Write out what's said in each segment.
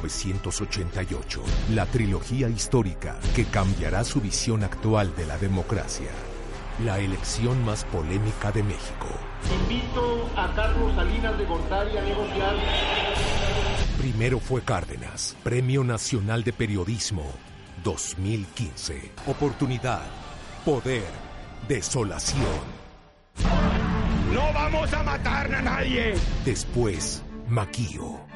1988, la trilogía histórica que cambiará su visión actual de la democracia. La elección más polémica de México. Invito a Carlos Salinas de Gortari a negociar. Primero fue Cárdenas, Premio Nacional de Periodismo 2015. Oportunidad, poder, desolación. ¡No vamos a matar a nadie! Después, Maquío.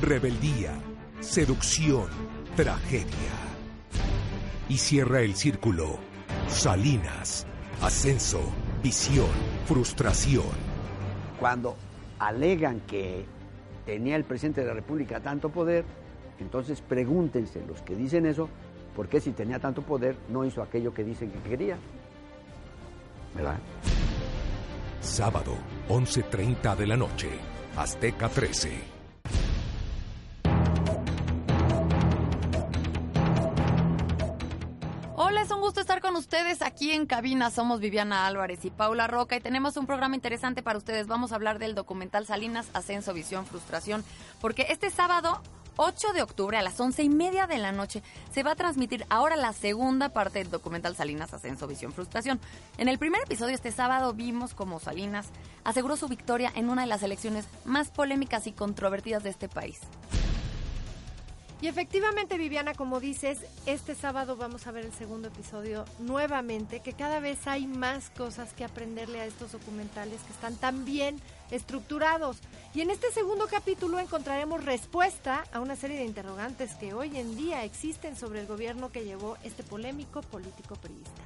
Rebeldía, seducción, tragedia. Y cierra el círculo. Salinas, ascenso, visión, frustración. Cuando alegan que tenía el presidente de la República tanto poder, entonces pregúntense los que dicen eso, ¿por qué si tenía tanto poder no hizo aquello que dicen que quería? ¿Verdad? Sábado, 11.30 de la noche, Azteca 13. Hola, es un gusto estar con ustedes aquí en cabina. Somos Viviana Álvarez y Paula Roca y tenemos un programa interesante para ustedes. Vamos a hablar del documental Salinas, Ascenso, Visión, Frustración, porque este sábado 8 de octubre a las once y media de la noche se va a transmitir ahora la segunda parte del documental Salinas Ascenso Visión Frustración. En el primer episodio este sábado vimos cómo Salinas aseguró su victoria en una de las elecciones más polémicas y controvertidas de este país. Y efectivamente, Viviana, como dices, este sábado vamos a ver el segundo episodio nuevamente, que cada vez hay más cosas que aprenderle a estos documentales que están tan bien estructurados. Y en este segundo capítulo encontraremos respuesta a una serie de interrogantes que hoy en día existen sobre el gobierno que llevó este polémico político periodista.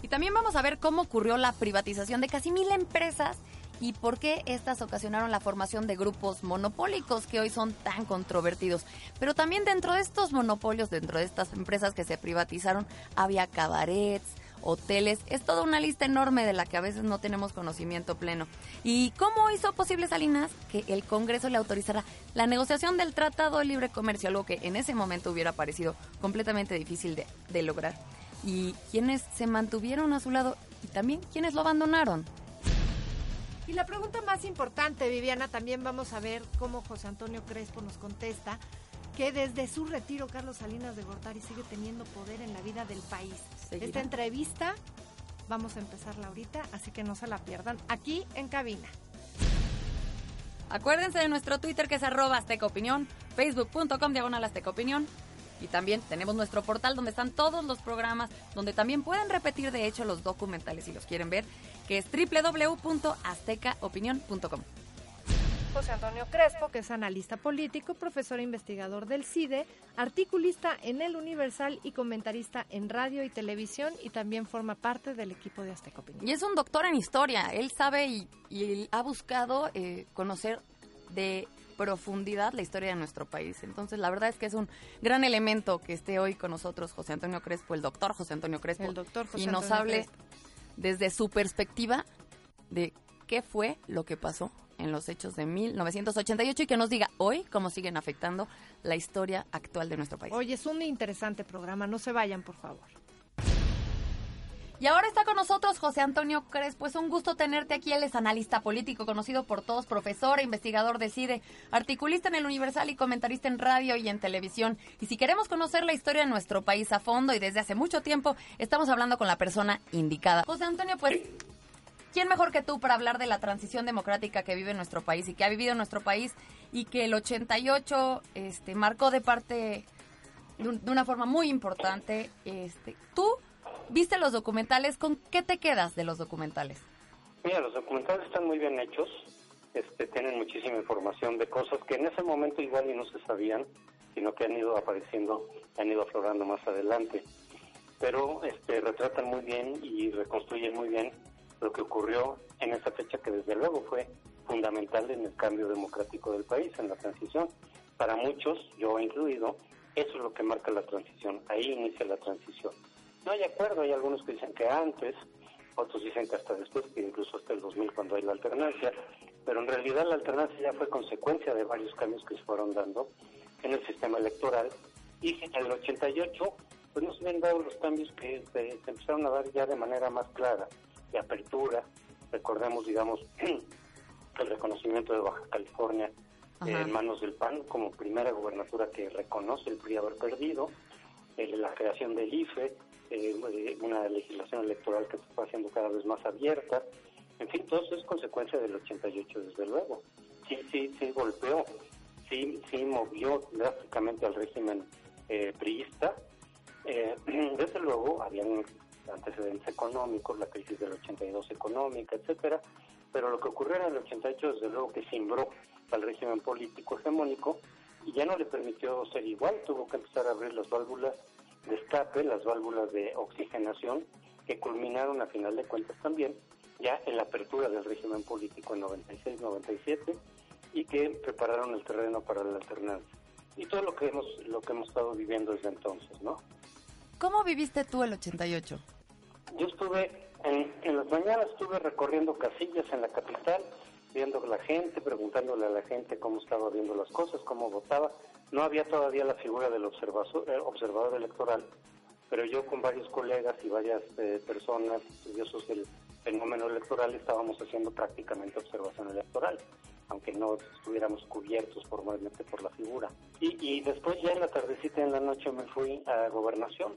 Y también vamos a ver cómo ocurrió la privatización de casi mil empresas y por qué estas ocasionaron la formación de grupos monopólicos que hoy son tan controvertidos. Pero también dentro de estos monopolios, dentro de estas empresas que se privatizaron, había cabarets, hoteles, es toda una lista enorme de la que a veces no tenemos conocimiento pleno. ¿Y cómo hizo posible Salinas que el Congreso le autorizara la negociación del Tratado de Libre Comercio, algo que en ese momento hubiera parecido completamente difícil de, de lograr? ¿Y quiénes se mantuvieron a su lado y también quiénes lo abandonaron? Y la pregunta más importante, Viviana, también vamos a ver cómo José Antonio Crespo nos contesta que desde su retiro Carlos Salinas de Gortari sigue teniendo poder en la vida del país. ¿Seguirá? Esta entrevista vamos a empezarla ahorita, así que no se la pierdan aquí en cabina. Acuérdense de nuestro Twitter que es arroba Azteca Opinión, facebook.com diagonal Azteca Opinión. Y también tenemos nuestro portal donde están todos los programas, donde también pueden repetir de hecho los documentales si los quieren ver, que es www.aztecaopinión.com. José Antonio Crespo, que es analista político, profesor e investigador del CIDE, articulista en El Universal y comentarista en radio y televisión y también forma parte del equipo de Azteca Opinión. Y es un doctor en historia, él sabe y, y ha buscado eh, conocer de profundidad la historia de nuestro país. Entonces, la verdad es que es un gran elemento que esté hoy con nosotros José Antonio Crespo, el doctor José Antonio Crespo, El doctor José y nos Antonio hable Crespo. Desde su perspectiva de qué fue lo que pasó en los hechos de 1988 y que nos diga hoy cómo siguen afectando la historia actual de nuestro país. Oye, es un interesante programa, no se vayan, por favor. Y ahora está con nosotros José Antonio Crespo. Es un gusto tenerte aquí. Él es analista político, conocido por todos, profesor e investigador de CIDE, articulista en el Universal y comentarista en radio y en televisión. Y si queremos conocer la historia de nuestro país a fondo y desde hace mucho tiempo, estamos hablando con la persona indicada. José Antonio, pues, ¿quién mejor que tú para hablar de la transición democrática que vive nuestro país y que ha vivido nuestro país y que el 88 este, marcó de parte de de una forma muy importante. Este, tú viste los documentales, ¿con qué te quedas de los documentales? Mira, los documentales están muy bien hechos, este, tienen muchísima información de cosas que en ese momento igual y no se sabían, sino que han ido apareciendo, han ido aflorando más adelante. Pero este, retratan muy bien y reconstruyen muy bien lo que ocurrió en esa fecha que desde luego fue fundamental en el cambio democrático del país, en la transición. Para muchos, yo incluido, eso es lo que marca la transición, ahí inicia la transición. No hay acuerdo, hay algunos que dicen que antes, otros dicen que hasta después, que incluso hasta el 2000 cuando hay la alternancia, pero en realidad la alternancia ya fue consecuencia de varios cambios que se fueron dando en el sistema electoral. Y en el 88 pues no se habían dado los cambios que se, se empezaron a dar ya de manera más clara, de apertura, recordemos digamos el reconocimiento de Baja California en manos del PAN como primera gobernatura que reconoce el PRI haber perdido, la creación del IFE, una legislación electoral que se está haciendo cada vez más abierta, en fin, todo eso es consecuencia del 88 desde luego. Sí, sí, sí golpeó, sí, sí movió drásticamente al régimen eh, priista. Eh, desde luego, habían antecedentes económicos, la crisis del 82 económica, etcétera, pero lo que ocurrió en el 88 desde luego que simbró al régimen político hegemónico y ya no le permitió ser igual, tuvo que empezar a abrir las válvulas de escape, las válvulas de oxigenación, que culminaron a final de cuentas también ya en la apertura del régimen político en 96-97 y que prepararon el terreno para la alternancia. Y todo lo que hemos lo que hemos estado viviendo desde entonces, ¿no? ¿Cómo viviste tú el 88? Yo estuve en, en las mañanas estuve recorriendo casillas en la capital, viendo a la gente, preguntándole a la gente cómo estaba viendo las cosas, cómo votaba. No había todavía la figura del observador, eh, observador electoral, pero yo con varios colegas y varias eh, personas estudiosos del fenómeno electoral estábamos haciendo prácticamente observación electoral, aunque no estuviéramos cubiertos formalmente por la figura. Y, después ya en la tardecita en la noche me fui a gobernación,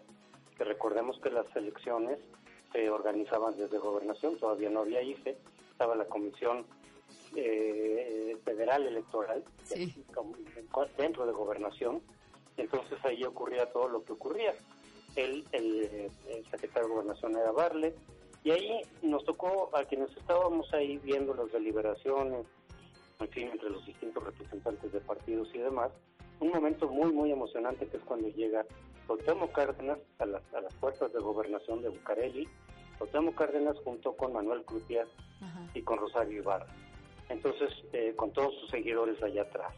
que recordemos que las elecciones se organizaban desde gobernación, todavía no había IFE, estaba la comisión eh, federal electoral dentro de gobernación, entonces ahí ocurría todo lo que ocurría. El, el, el secretario de gobernación era Barlet, y ahí nos tocó a quienes estábamos ahí viendo las deliberaciones, en fin, entre los distintos representantes de partidos y demás, un momento muy, muy emocionante que es cuando llega Cuauhtémoc Cárdenas a las, a las puertas de gobernación de Bucareli, Cuauhtémoc Cárdenas junto con Manuel Crupias y con Rosario Ibarra. Entonces, eh, con todos sus seguidores allá atrás.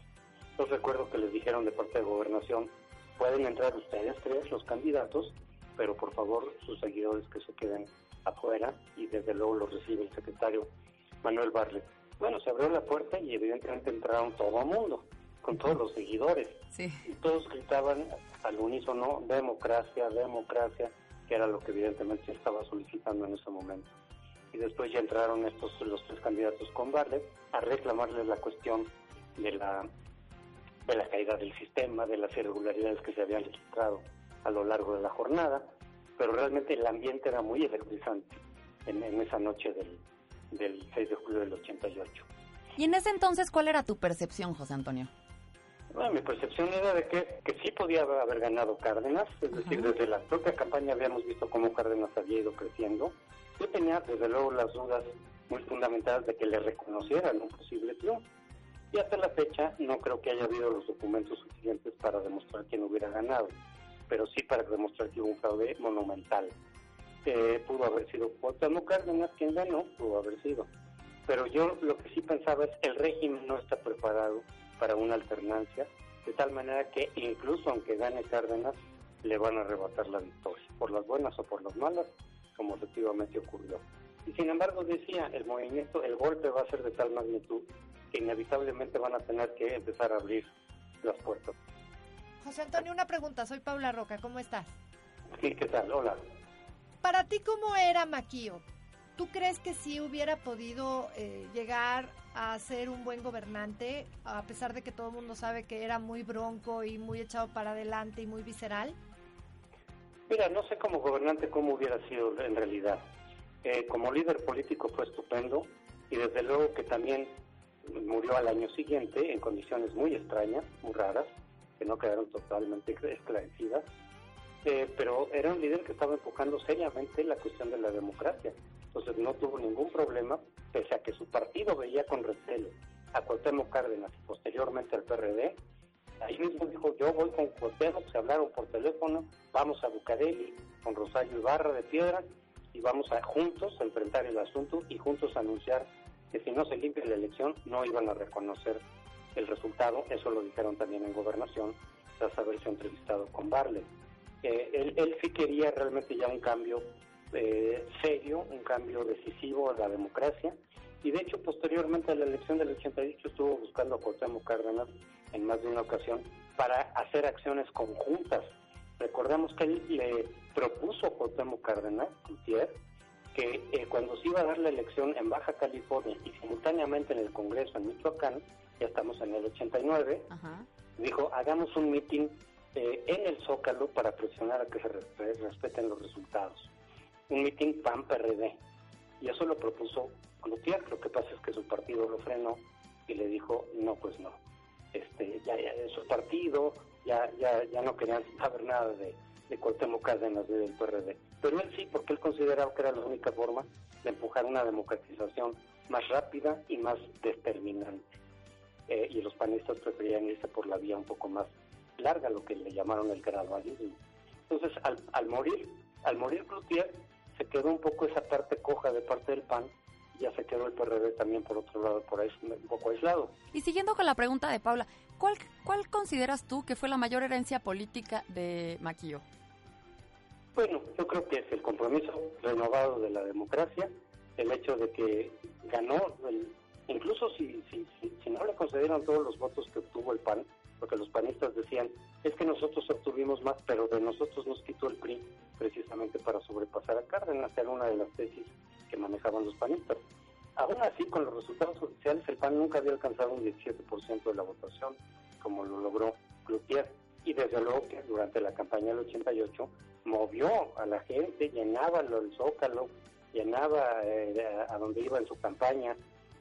Yo recuerdo que les dijeron de parte de gobernación, pueden entrar ustedes tres, los candidatos, pero por favor sus seguidores que se queden afuera y desde luego lo recibe el secretario Manuel Barlet. Bueno, se abrió la puerta y evidentemente entraron todo el mundo, con todos los seguidores. Y todos gritaban al unísono, democracia, democracia, que era lo que evidentemente se estaba solicitando en ese momento. Y después ya entraron estos los tres candidatos con Barlet a reclamarles la cuestión de la de la caída del sistema, de las irregularidades que se habían registrado a lo largo de la jornada pero realmente el ambiente era muy electrizante en, esa noche del, del 6 de julio del 88. ¿Y en ese entonces cuál era tu percepción, José Antonio? Bueno, mi percepción era de que, que sí podía haber ganado Cárdenas, es decir, desde la propia campaña habíamos visto cómo Cárdenas había ido creciendo. Yo tenía desde luego las dudas muy fundamentadas de que le reconocieran un posible triunfo. Y hasta la fecha no creo que haya habido los documentos suficientes para demostrar quién hubiera ganado pero sí para demostrar que hubo un fraude monumental. Eh, pudo haber sido Cuauhtémoc Cárdenas quien ganó, pudo haber sido. Pero yo lo que sí pensaba es el régimen no está preparado para una alternancia, de tal manera que incluso aunque gane Cárdenas, le van a arrebatar la victoria, por las buenas o por las malas, como efectivamente ocurrió. Y sin embargo decía, el movimiento, el golpe va a ser de tal magnitud que inevitablemente van a tener que empezar a abrir las puertas. José Antonio, una pregunta. Soy Paula Roca. ¿Cómo estás? Sí, ¿qué tal? Hola. Para ti, ¿cómo era Maquío? ¿Tú crees que sí hubiera podido eh, llegar a ser un buen gobernante, a pesar de que todo el mundo sabe que era muy bronco y muy echado para adelante y muy visceral? Mira, no sé como gobernante cómo hubiera sido en realidad. Eh, como líder político fue estupendo y desde luego que también murió al año siguiente en condiciones muy extrañas, muy raras que no quedaron totalmente esclarecidas, eh, pero era un líder que estaba enfocando seriamente la cuestión de la democracia. Entonces no tuvo ningún problema, pese a que su partido veía con recelo a Cuauhtémoc Cárdenas y posteriormente al PRD. Ahí mismo dijo, yo voy con Cuauhtémoc, se hablaron por teléfono, vamos a Bucareli con Rosario Ibarra de Piedra y vamos a juntos a enfrentar el asunto y juntos anunciar que si no se limpia la elección no iban a reconocer el resultado, eso lo dijeron también en gobernación, tras haberse entrevistado con Barley. Eh, él, sí quería realmente ya un cambio eh, serio, un cambio decisivo a la democracia, y de hecho posteriormente a la elección del 88 estuvo buscando a Cuauhtémoc Cárdenas en más de una ocasión para hacer acciones conjuntas. Recordemos que él le propuso a Cuauhtémoc Cárdenas, Gutiérrez, que eh, cuando se iba a dar la elección en Baja California y simultáneamente en el Congreso en Michoacán, ya estamos en el 89, dijo, hagamos un mitin eh, en el Zócalo para presionar a que se respeten los resultados. Un mitin PAN-PRD. Y eso lo propuso Cloutier, lo que pasa es que su partido lo frenó y le dijo, no, pues no. Este, ya, ya su partido, ya, ya, ya no querían saber nada de, de Cuauhtémoc Cárdenas del PRD. Pero él sí, porque él consideraba que era la única forma de empujar una democratización más rápida y más determinante. Eh, y los panistas preferían irse por la vía un poco más larga, lo que le llamaron el gradualismo. Entonces, al, al morir, al morir Cloutier, se quedó un poco esa parte coja de parte del PAN y ya se quedó el PRD también por otro lado, por ahí un poco aislado. Y siguiendo con la pregunta de Paula, ¿cuál, cuál consideras tú que fue la mayor herencia política de Maquillo? Bueno, yo creo que es el compromiso renovado de la democracia, el hecho de que ganó, incluso si, si, si, no le concedieron todos los votos que obtuvo el PAN, porque los panistas decían, es que nosotros obtuvimos más, pero de nosotros nos quitó el PRI precisamente para sobrepasar a Cárdenas, era una de las tesis que manejaban los panistas. Aún así, con los resultados oficiales, el PAN nunca había alcanzado un 17% de la votación, como lo logró Cloutier. Y desde luego que durante la campaña del 88 movió a la gente, llenaba el zócalo, llenaba eh, a donde iba en su campaña.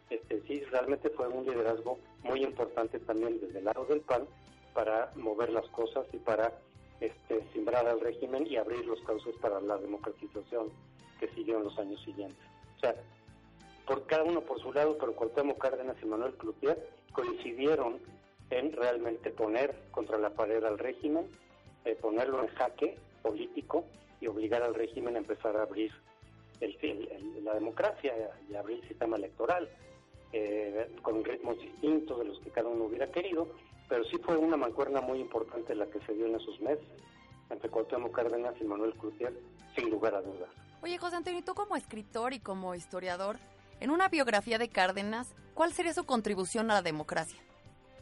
Este, sí, realmente fue un liderazgo muy importante también desde el lado del PAN para mover las cosas y para este, simbrar al régimen y abrir los cauces para la democratización que siguió en los años siguientes. O sea, por cada uno por su lado, pero Cuauhtémoc Cárdenas y Manuel Cloutier coincidieron en realmente poner contra la pared al régimen, eh, ponerlo en jaque político y obligar al régimen a empezar a abrir la democracia y abrir el sistema electoral eh, con ritmos distintos de los que cada uno hubiera querido, pero sí fue una mancuerna muy importante la que se dio en esos meses entre Cuauhtémoc Cárdenas y Manuel Crucial, sin lugar a dudas. Oye, José Antonio, tú como escritor y como historiador, en una biografía de Cárdenas, ¿cuál sería su contribución a la democracia?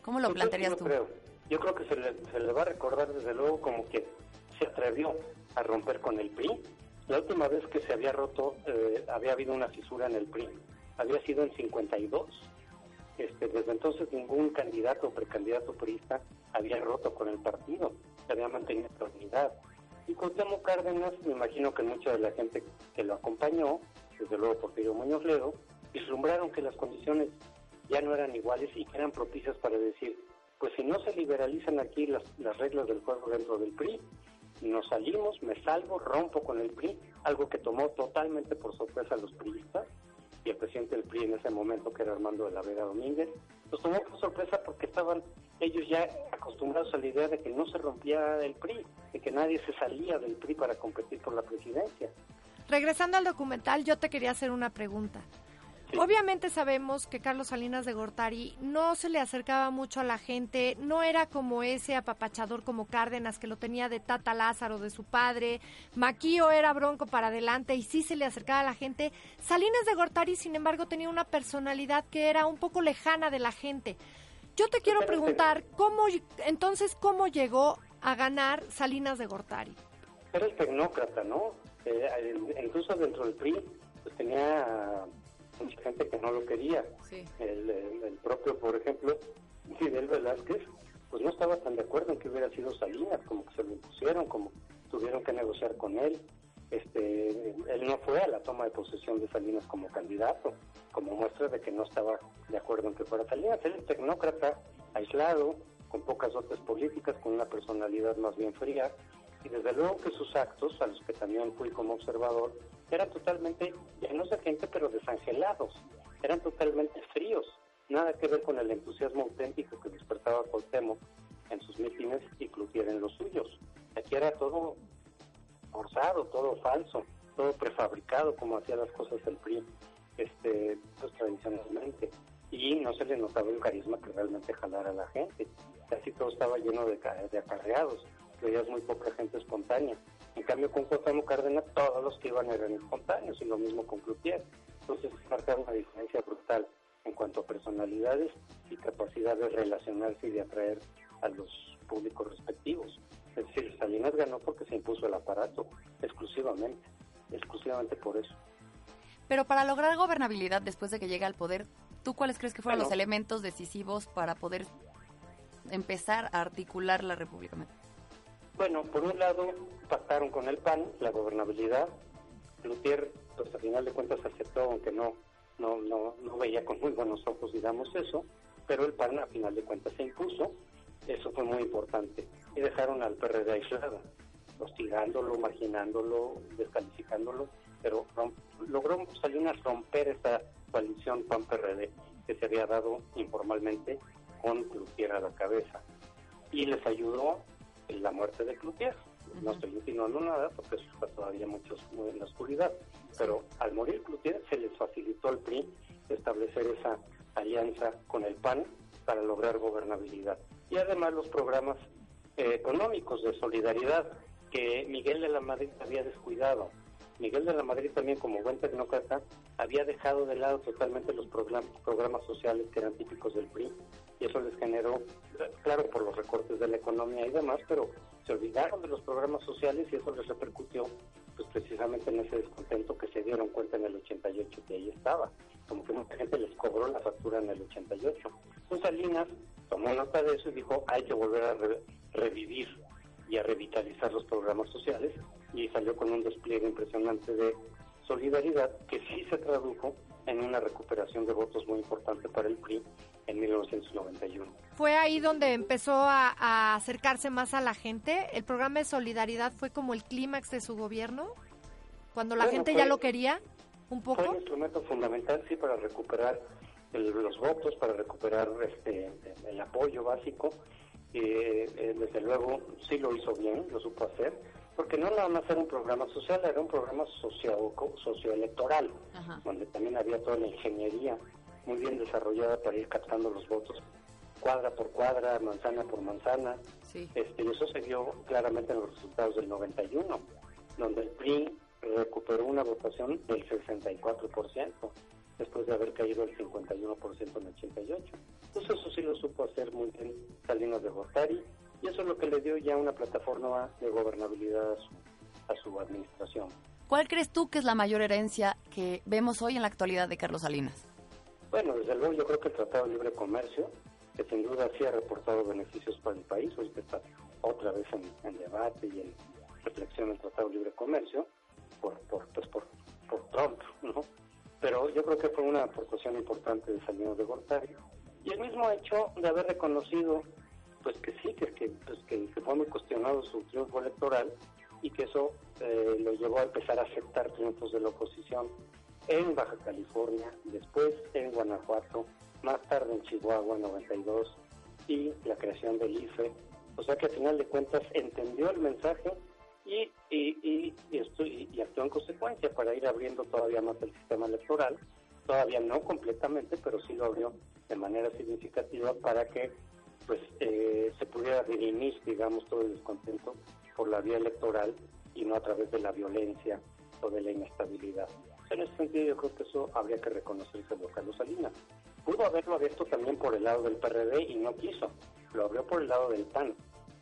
¿Cómo lo plantearías tú? Creo. Yo creo que se le, se le va a recordar desde luego como que se atrevió a romper con el PRI. La última vez que se había roto, eh, había habido una fisura en el PRI, había sido en 52. Este, desde entonces ningún candidato o precandidato priista había roto con el partido, se había mantenido la unidad. Y Cuauhtémoc Cárdenas, me imagino que mucha de la gente que lo acompañó, desde luego Porfirio Muñoz Ledo, vislumbraron que las condiciones ya no eran iguales y que eran propicias para decir, pues si no se liberalizan aquí las, las reglas del juego dentro del PRI, nos salimos, me salgo, rompo con el PRI, algo que tomó totalmente por sorpresa a los priistas y el presidente del PRI en ese momento, que era Armando de la Vega Domínguez, los tomó por sorpresa porque estaban ellos ya acostumbrados a la idea de que no se rompía el PRI, de que nadie se salía del PRI para competir por la presidencia. Regresando al documental, yo te quería hacer una pregunta. Obviamente sabemos que Carlos Salinas de Gortari no se le acercaba mucho a la gente, no era como ese apapachador como Cárdenas que lo tenía de Tata Lázaro, de su padre, Maquío era bronco para adelante y sí se le acercaba a la gente. Salinas de Gortari, sin embargo, tenía una personalidad que era un poco lejana de la gente. Yo te quiero preguntar, ¿cómo entonces cómo llegó a ganar Salinas de Gortari? Era el tecnócrata, ¿no? Eh, incluso dentro del PRI, pues tenía mucha gente que no lo quería. El, propio, por ejemplo, Fidel Velázquez, pues no estaba tan de acuerdo en que hubiera sido Salinas, como que se lo impusieron, como tuvieron que negociar con él. Este, él no fue a la toma de posesión de Salinas como candidato, como muestra de que no estaba de acuerdo en que fuera Salinas. Él es tecnócrata, aislado, con pocas dotes políticas, con una personalidad más bien fría, y desde luego que sus actos, a los que también fui como observador, eran totalmente llenos de gente, pero desangelados, eran totalmente fríos, nada que ver con el entusiasmo auténtico que despertaba Cuauhtémoc en sus mítines y Cloutier en los suyos. Aquí era todo forzado, todo falso, todo prefabricado, como hacía las cosas el PRI este, pues, tradicionalmente. Y no se le notaba un carisma que realmente jalara a la gente. Casi todo estaba lleno de, de acarreados veías muy poca gente espontánea. En cambio, con Cuauhtémoc Cárdenas, todos los que iban eran espontáneos, y lo mismo con Cloutier. Entonces, marca una diferencia brutal en cuanto a personalidades y capacidad de relacionarse y de atraer a los públicos respectivos. Es decir, Salinas ganó porque se impuso el aparato, exclusivamente, exclusivamente por eso. Pero para lograr gobernabilidad después de que llegue al poder, ¿tú cuáles crees que fueron Bueno. los elementos decisivos para poder empezar a articular la República? Bueno, por un lado, pactaron con el PAN la gobernabilidad. Lutier, pues a final de cuentas aceptó, aunque no, no, no, no veía con muy buenos ojos, digamos eso, pero el PAN a final de cuentas se impuso. Eso fue muy importante. Y dejaron al PRD aislado, hostigándolo, marginándolo, descalificándolo, pero logró Salinas romper esa coalición PAN-PRD que se había dado informalmente con Lutier a la cabeza. Y les ayudó la muerte de Cloutier. No estoy insinuando nada porque eso está todavía mucho muy en la oscuridad. Pero al morir Cloutier se les facilitó al PRI establecer esa alianza con el PAN para lograr gobernabilidad. Y además los programas eh, económicos de solidaridad que Miguel de la Madrid había descuidado. Miguel de la Madrid también como buen tecnócrata había dejado de lado totalmente los program- programas sociales que eran típicos del PRI y eso les generó, claro, por los recortes de la economía y demás, pero se olvidaron de los programas sociales y eso les repercutió pues precisamente en ese descontento que se dieron cuenta en el 88 que ahí estaba, como que mucha gente les cobró la factura en el 88. Entonces Salinas tomó nota de eso y dijo hay que volver a re- revivir y a revitalizar los programas sociales y salió con un despliegue impresionante de solidaridad que sí se tradujo en una recuperación de votos muy importante para el PRI en 1991. Fue ahí donde empezó a, a acercarse más a la gente. El programa de solidaridad fue como el clímax de su gobierno, cuando la Bueno, gente fue- ya lo quería un Fue poco. un instrumento fundamental, sí, para recuperar el- los votos, para recuperar este el apoyo básico. Eh, eh, desde luego, sí lo hizo bien, lo supo hacer, porque no nada más era un programa social, era un programa socio, socioelectoral, Ajá. donde también había toda la ingeniería muy bien desarrollada para ir captando los votos, cuadra por cuadra, manzana por manzana. Sí. Este, y eso se vio claramente en los resultados del 91, donde el PRI recuperó una votación del 64%, después de haber caído el 51% en el 88. Entonces eso sí lo supo hacer muy bien Salinas de Gortari, y eso es lo que le dio ya una plataforma de gobernabilidad a su, a su administración. ¿Cuál crees tú que es la mayor herencia que vemos hoy en la actualidad de Carlos Salinas? Bueno, desde luego yo creo que el Tratado de Libre Comercio, que sin duda sí ha reportado beneficios para el país, hoy está otra vez en, en debate y en reflexión el Tratado de Libre Comercio, por, por, pues por, por Trump, ¿no? Pero yo creo que fue una aportación importante de Salinas de Gortari. Y el mismo hecho de haber reconocido, pues que sí, que, que, pues que, fue muy cuestionado su triunfo electoral y que eso eh, lo llevó a empezar a aceptar triunfos de la oposición en Baja California, después en Guanajuato, más tarde en Chihuahua 92 y la creación del IFE. O sea que al final de cuentas entendió el mensaje y, y, y, esto- y- actuó en consecuencia para ir abriendo todavía más el sistema electoral. Todavía no completamente, pero sí lo abrió de manera significativa para que pues eh, se pudiera dirimir, digamos, todo el descontento por la vía electoral y no a través de la violencia o de la inestabilidad. En ese sentido yo creo que eso habría que reconocérselo a Carlos Salinas. Pudo haberlo abierto también por el lado del PRD y no quiso. Lo abrió por el lado del PAN,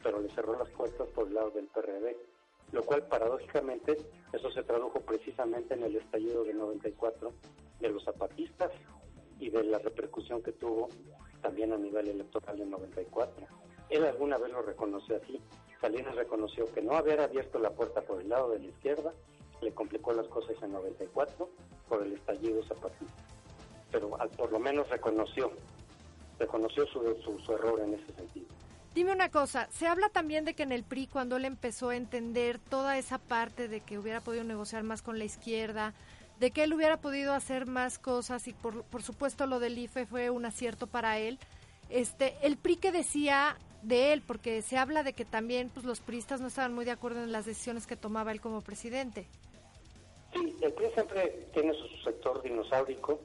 pero le cerró las puertas por el lado del PRD. Lo cual, paradójicamente, eso se tradujo precisamente en el estallido de 94 de los zapatistas y de la repercusión que tuvo también a nivel electoral en 94. Él alguna vez lo reconoció así. Salinas reconoció que no haber abierto la puerta por el lado de la izquierda le complicó las cosas en 94 por el estallido zapatista. Pero al- por lo menos reconoció, reconoció su, su error en ese sentido. Dime una cosa, se habla también de que en el PRI cuando él empezó a entender toda esa parte de que hubiera podido negociar más con la izquierda, de que él hubiera podido hacer más cosas y por, por supuesto lo del IFE fue un acierto para él. Este, el PRI que decía de él, porque se habla de que también pues, los priistas no estaban muy de acuerdo en las decisiones que tomaba él como presidente. Sí, el PRI siempre tiene su sector dinosaurico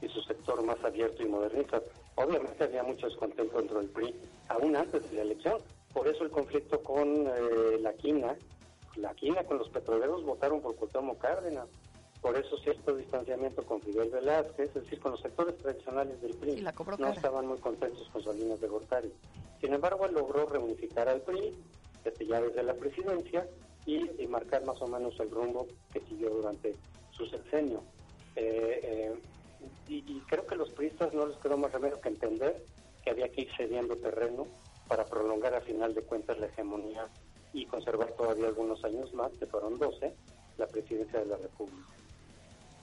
y su sector más abierto y modernista. Obviamente había mucho descontento dentro del PRI, aún antes de la elección. Por eso el conflicto con eh, la quina, la quina con los petroleros votaron por Cuauhtémoc Cárdenas. Por eso cierto distanciamiento con Fidel Velázquez, es decir, con los sectores tradicionales del PRI. La no estaban muy contentos con Salinas de Gortari. Sin embargo, él logró reunificar al PRI, desde ya desde la presidencia, y, y marcar más o menos el rumbo que siguió durante su sexenio. Eh, eh, y, y, creo que los priistas no les quedó más remedio que entender que había que ir cediendo terreno para prolongar a final de cuentas la hegemonía y conservar todavía algunos años más, que fueron 12, la presidencia de la República.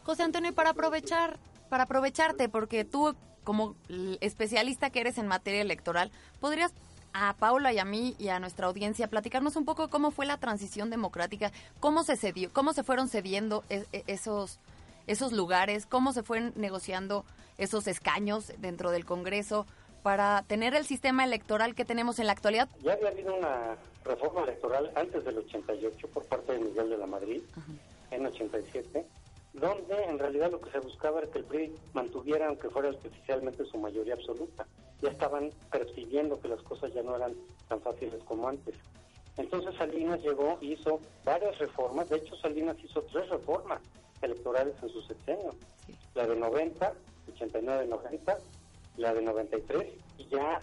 José Antonio, para aprovechar, para aprovecharte, porque tú como especialista que eres en materia electoral, ¿podrías a Paula y a mí y a nuestra audiencia platicarnos un poco cómo fue la transición democrática, cómo se cedió, cómo se fueron cediendo e, e, esos esos lugares, cómo se fueron negociando esos escaños dentro del Congreso para tener el sistema electoral que tenemos en la actualidad. Ya había habido una reforma electoral antes del 88 por parte de Miguel de la Madrid, en 87, donde en realidad lo que se buscaba era que el PRI mantuviera, aunque fuera artificialmente, su mayoría absoluta. Ya estaban percibiendo que las cosas ya no eran tan fáciles como antes. Entonces Salinas llegó y hizo varias reformas, de hecho Salinas hizo tres reformas electorales en su sexenio, la de 90, 89-90, la de 93 y ya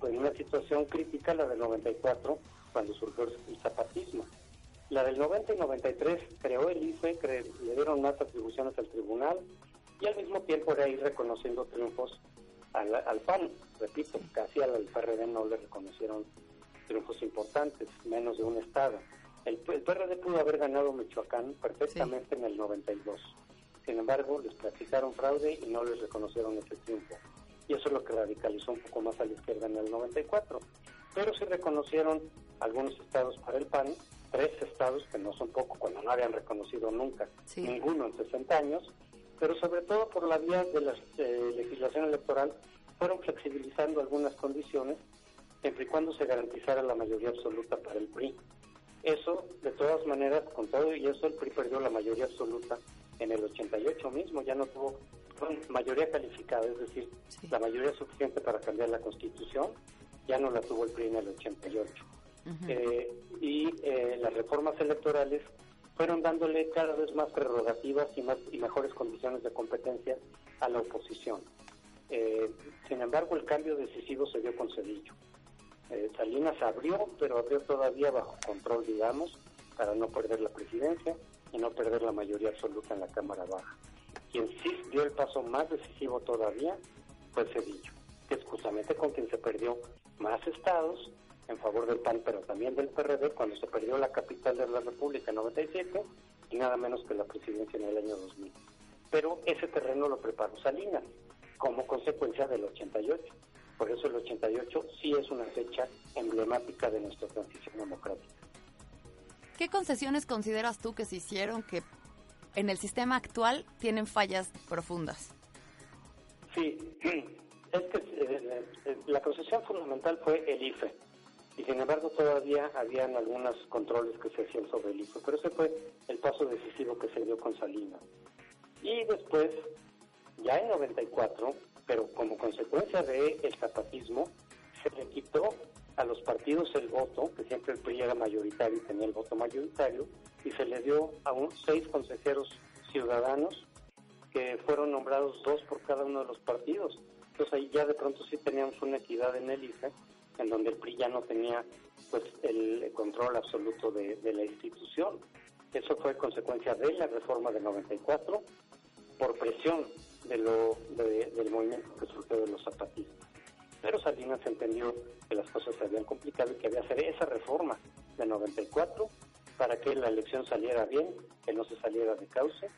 pues, en una situación crítica la de 94 cuando surgió el zapatismo. La del 90 y 93 creó el IFE, le dieron más atribuciones al tribunal y al mismo tiempo era ir reconociendo triunfos al, al PAN. Repito, casi al PRD no le reconocieron triunfos importantes, menos de un estado. El, PRD pudo haber ganado Michoacán perfectamente en el 92. Sin embargo, les practicaron fraude y no les reconocieron ese triunfo. Y eso es lo que radicalizó un poco más a la izquierda en el 94. Pero sí reconocieron algunos estados para el PAN tres estados, que no son poco, cuando no habían reconocido nunca ninguno en 60 años, pero sobre todo por la vía de la eh, legislación electoral, fueron flexibilizando algunas condiciones, siempre y cuando se garantizara la mayoría absoluta para el PRI. Eso, de todas maneras, con todo y eso, el PRI perdió la mayoría absoluta en el 88 mismo, ya no tuvo mayoría calificada, es decir, la mayoría suficiente para cambiar la constitución, ya no la tuvo el PRI en el 88 eh, y eh, las reformas electorales fueron dándole cada vez más prerrogativas y, más, y mejores condiciones de competencia a la oposición. Eh, sin embargo, el cambio decisivo se dio con Cedillo. Eh, Salinas abrió, pero abrió todavía bajo control, digamos, para no perder la presidencia y no perder la mayoría absoluta en la Cámara Baja. Quien sí dio el paso más decisivo todavía fue Cedillo, que es justamente con quien se perdió más estados en favor del PAN, pero también del PRD, cuando se perdió la capital de la República en 97 y nada menos que la presidencia en el año 2000. Pero ese terreno lo preparó Salinas como consecuencia del 88. Por eso el 88 sí es una fecha emblemática de nuestra transición democrática. ¿Qué concesiones consideras tú que se hicieron que en el sistema actual tienen fallas profundas? Sí, es que eh, eh, la concesión fundamental fue el IFE y sin embargo todavía habían algunos controles que se hacían sobre el IFE, pero ese fue el paso decisivo que se dio con Salinas. Y después, ya en 94, pero como consecuencia del el zapatismo, se le quitó a los partidos el voto, que siempre el PRI era mayoritario y tenía el voto mayoritario, y se le dio a un, seis consejeros ciudadanos que fueron nombrados dos por cada uno de los partidos. Entonces ahí ya de pronto sí teníamos una equidad en el IFE en donde el PRI ya no tenía pues el control absoluto de, la institución. Eso fue consecuencia de la reforma del 94 por presión de lo, del movimiento que surgió de los zapatistas. Pero Salinas entendió que las cosas se habían complicado y que había que hacer esa reforma de 94 para que la elección saliera bien, que no se saliera de cauce.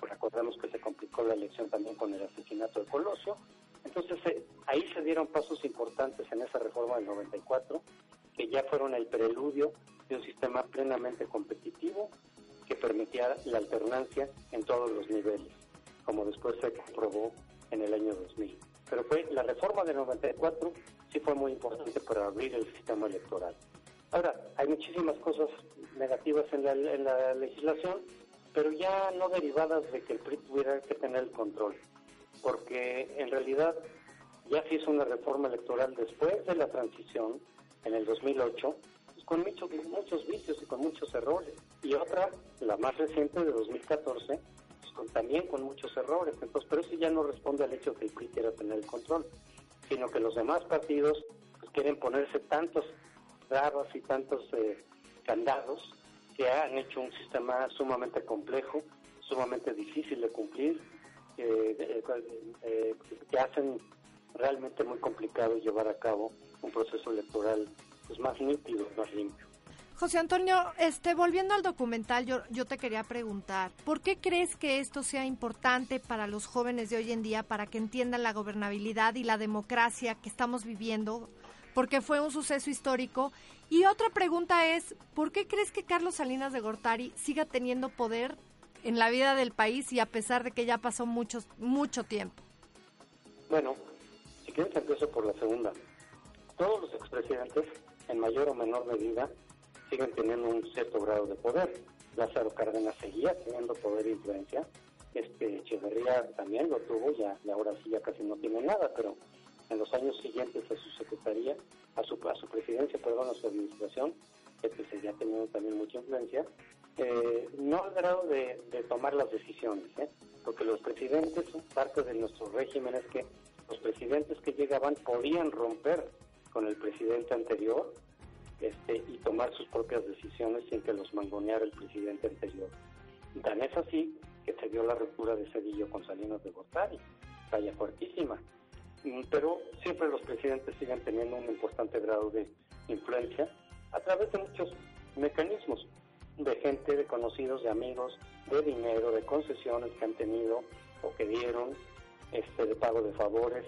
Recordemos que se complicó la elección también con el asesinato de Colosio entonces eh, ahí se dieron pasos importantes en esa reforma del 94, que ya fueron el preludio de un sistema plenamente competitivo que permitía la alternancia en todos los niveles, como después se comprobó en el año 2000. Pero fue la reforma del 94 sí fue muy importante para abrir el sistema electoral. Ahora, hay muchísimas cosas negativas en la, en la legislación, pero ya no derivadas de que el PRI tuviera que tener el control porque en realidad ya se hizo una reforma electoral después de la transición, en el 2008, pues, con muchos, muchos vicios y con muchos errores. Y otra, la más reciente, de 2014, también con muchos errores. Entonces, pero eso ya no responde al hecho que el PRI quiera tener el control, sino que los demás partidos pues, quieren ponerse tantos trabas y tantos eh, candados que han hecho un sistema sumamente complejo sumamente difícil de cumplir, eh, eh, que hacen realmente muy complicado llevar a cabo un proceso electoral pues, más nítido, más limpio. José Antonio, este, volviendo al documental, yo, yo te quería preguntar, ¿por qué crees que esto sea importante para los jóvenes de hoy en día para que entiendan la gobernabilidad y la democracia que estamos viviendo? Porque fue un suceso histórico. Y otra pregunta es, ¿por qué crees que Carlos Salinas de Gortari siga teniendo poder en la vida del país y a pesar de que ya pasó mucho, mucho tiempo? Bueno, si quieres empiezo por la segunda. Todos los expresidentes, en mayor o menor medida, siguen teniendo un cierto grado de poder. Lázaro Cárdenas seguía teniendo poder e influencia. Este Echeverría también lo tuvo, ya, y ahora sí ya casi no tiene nada, pero en los años siguientes a su secretaría, a su, a su presidencia, perdón, a su administración, este seguía teniendo también mucha influencia, eh, no al grado de, tomar las decisiones, ¿eh? porque los presidentes, parte de nuestro régimen es que los presidentes que llegaban podían romper con el presidente anterior este, y tomar sus propias decisiones sin que los mangoneara el presidente anterior. Tan es así que se dio la ruptura de Cedillo con Salinas de Gortari, talla fuertísima. Mm, pero siempre los presidentes siguen teniendo un importante grado de influencia a través de muchos mecanismos, de gente, de conocidos, de amigos, de dinero, de concesiones que han tenido o que dieron, este, de pago de favores,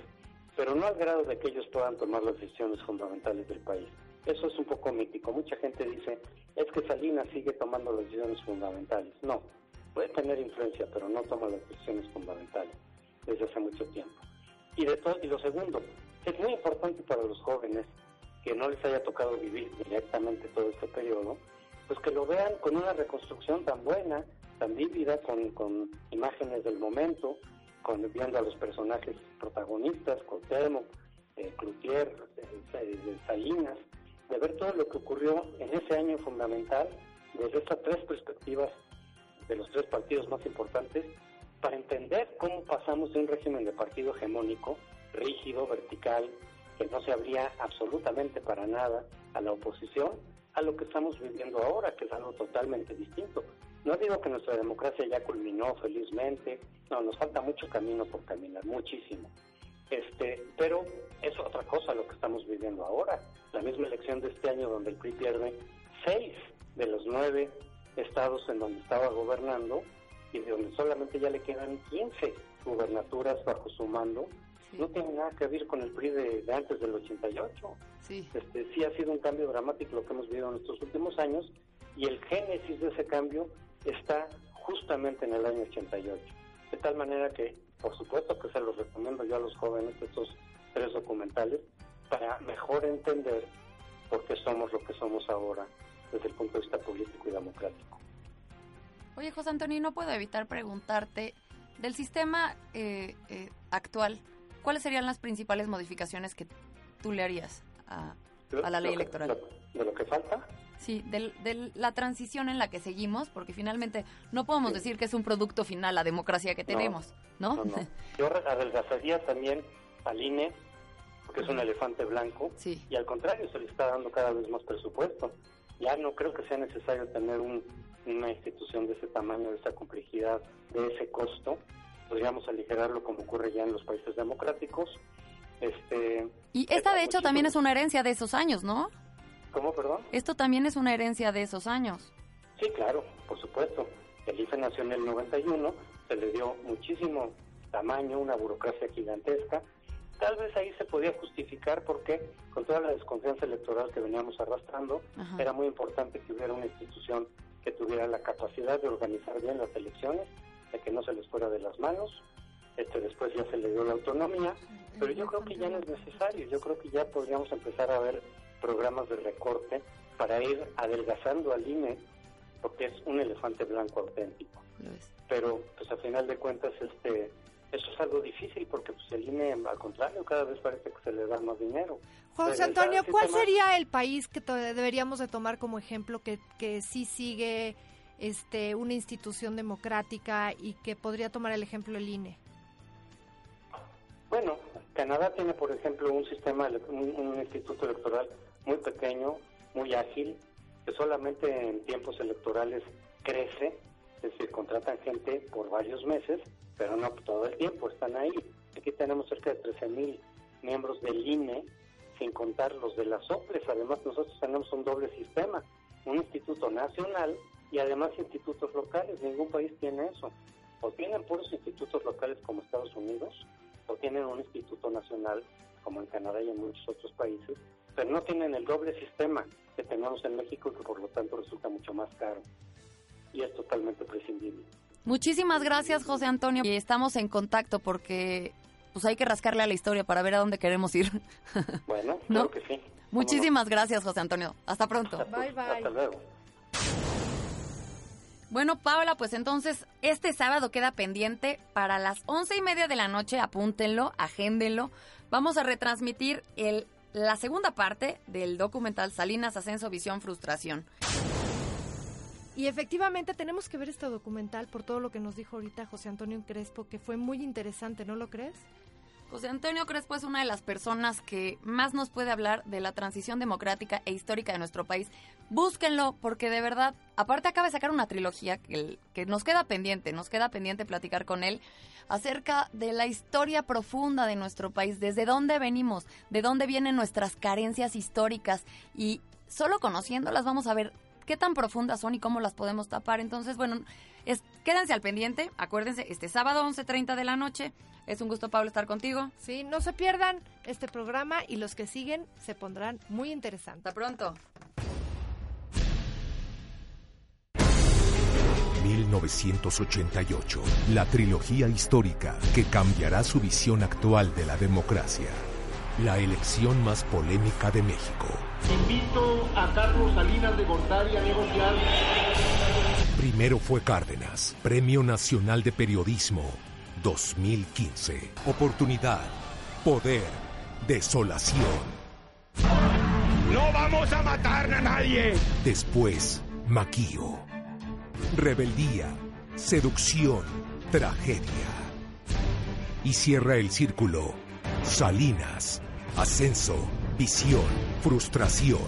pero no al grado de que ellos puedan tomar las decisiones fundamentales del país. Eso es un poco mítico. Mucha gente dice, es que Salinas sigue tomando las decisiones fundamentales. No, puede tener influencia, pero no toma las decisiones fundamentales desde hace mucho tiempo. Y, de todo, y lo segundo, es muy importante para los jóvenes que no les haya tocado vivir directamente todo este periodo, pues que lo vean con una reconstrucción tan buena, tan vívida, con, con imágenes del momento, con, viendo a los personajes protagonistas, Cuauhtémoc, eh, Cloutier, eh, Salinas, de ver todo lo que ocurrió en ese año fundamental desde estas tres perspectivas de los tres partidos más importantes para entender cómo pasamos de un régimen de partido hegemónico, rígido, vertical, que no se abría absolutamente para nada a la oposición, a lo que estamos viviendo ahora, que es algo totalmente distinto. No digo que nuestra democracia ya culminó felizmente, no, nos falta mucho camino por caminar, muchísimo. Este, pero es otra cosa lo que estamos viviendo ahora. La misma elección de este año donde el PRI pierde seis de los nueve estados en donde estaba gobernando y de donde solamente ya le quedan 15 gubernaturas bajo su mando, no tiene nada que ver con el PRI de, antes del 88. Sí. Este, sí ha sido un cambio dramático lo que hemos vivido en estos últimos años y el génesis de ese cambio está justamente en el año 88. De tal manera que por supuesto que se los recomiendo yo a los jóvenes estos tres documentales para mejor entender por qué somos lo que somos ahora desde el punto de vista político y democrático. Oye, José Antonio, no puedo evitar preguntarte del sistema eh, eh, actual, ¿cuáles serían las principales modificaciones que tú le harías a, la ley electoral? ¿De lo que falta? Sí, de, la transición en la que seguimos, porque finalmente no podemos decir que es un producto final la democracia que tenemos, ¿no? no, Yo adelgazaría también al INE, porque es un elefante blanco, sí. y al contrario, se le está dando cada vez más presupuesto. Ya no creo que sea necesario tener una institución de ese tamaño, de esa complejidad, de ese costo. Podríamos aligerarlo como ocurre ya en los países democráticos. Este, y esta, de hecho, también es una herencia de esos años, ¿no? ¿Cómo, perdón? Esto también es una herencia de esos años. Sí, claro, por supuesto. El IFE nació en el 91, se le dio muchísimo tamaño, una burocracia gigantesca. Tal vez ahí se podía justificar porque con toda la desconfianza electoral que veníamos arrastrando, era muy importante que hubiera una institución que tuviera la capacidad de organizar bien las elecciones, de que no se les fuera de las manos. Este después ya se le dio la autonomía, pero yo creo que ya no es necesario. Yo creo que ya podríamos empezar a ver programas de recorte para ir adelgazando al INE, porque es un elefante blanco auténtico. Pero, pues a final de cuentas, este eso es algo difícil porque pues, el INE, al contrario, cada vez parece que se le da más dinero. José Antonio, ¿cuál sería el país que deberíamos de tomar como ejemplo que, que sí sigue este una institución democrática y que podría tomar el ejemplo el INE? Bueno, Canadá tiene, por ejemplo, un sistema, un instituto electoral muy pequeño, muy ágil, que solamente en tiempos electorales crece, Es decir, contratan gente por varios meses, pero no todo el tiempo, están ahí. Aquí tenemos cerca de 13 mil miembros del INE, sin contar los de las OPLES. Además, nosotros tenemos un doble sistema, un instituto nacional y además institutos locales. Ningún país tiene eso. O tienen puros institutos locales como Estados Unidos, o tienen un instituto nacional como en Canadá y en muchos otros países, pero no tienen el doble sistema que tenemos en México y que por lo tanto resulta mucho más caro. Y es totalmente prescindible. Muchísimas gracias, José Antonio. Y estamos en contacto porque pues hay que rascarle a la historia para ver a dónde queremos ir. Bueno, ¿No? creo que sí. Muchísimas gracias, José Antonio. Hasta pronto. Bye, bye. Hasta luego. Bueno, Paula, pues entonces este sábado queda pendiente para las once y media de la noche. Apúntenlo, agéndenlo. Vamos a retransmitir el, la segunda parte del documental Salinas, Ascenso, Visión, Frustración. Y efectivamente tenemos que ver este documental por todo lo que nos dijo ahorita José Antonio Crespo, que fue muy interesante, ¿no lo crees? José Antonio Crespo es una de las personas que más nos puede hablar de la transición democrática e histórica de nuestro país. Búsquenlo, porque de verdad, aparte acaba de sacar una trilogía que, que nos queda pendiente, nos queda pendiente platicar con él acerca de la historia profunda de nuestro país, desde dónde venimos, de dónde vienen nuestras carencias históricas y solo conociéndolas vamos a ver qué tan profundas son y cómo las podemos tapar. Entonces, bueno, es, quédense al pendiente, acuérdense, este sábado 11.30 de la noche. Es un gusto, Pablo, estar contigo. Sí, no se pierdan este programa y los que siguen se pondrán muy interesantes. Hasta pronto. 1988, la trilogía histórica que cambiará su visión actual de la democracia. La elección más polémica de México. Invito a Carlos Salinas de Gortari a negociar. Primero fue Cárdenas, Premio Nacional de Periodismo 2015. Oportunidad, poder, desolación. No vamos a matar a nadie. Después, Maquío. Rebeldía, seducción, tragedia. Y cierra el círculo. Salinas, ascenso, visión, frustración.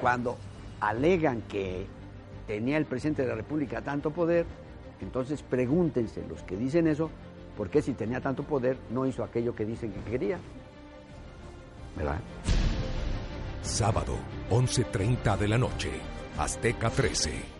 Cuando alegan que tenía el presidente de la República tanto poder, entonces pregúntense los que dicen eso, ¿por qué si tenía tanto poder no hizo aquello que dicen que quería? ¿Verdad? Sábado, 11.30 de la noche, Azteca 13.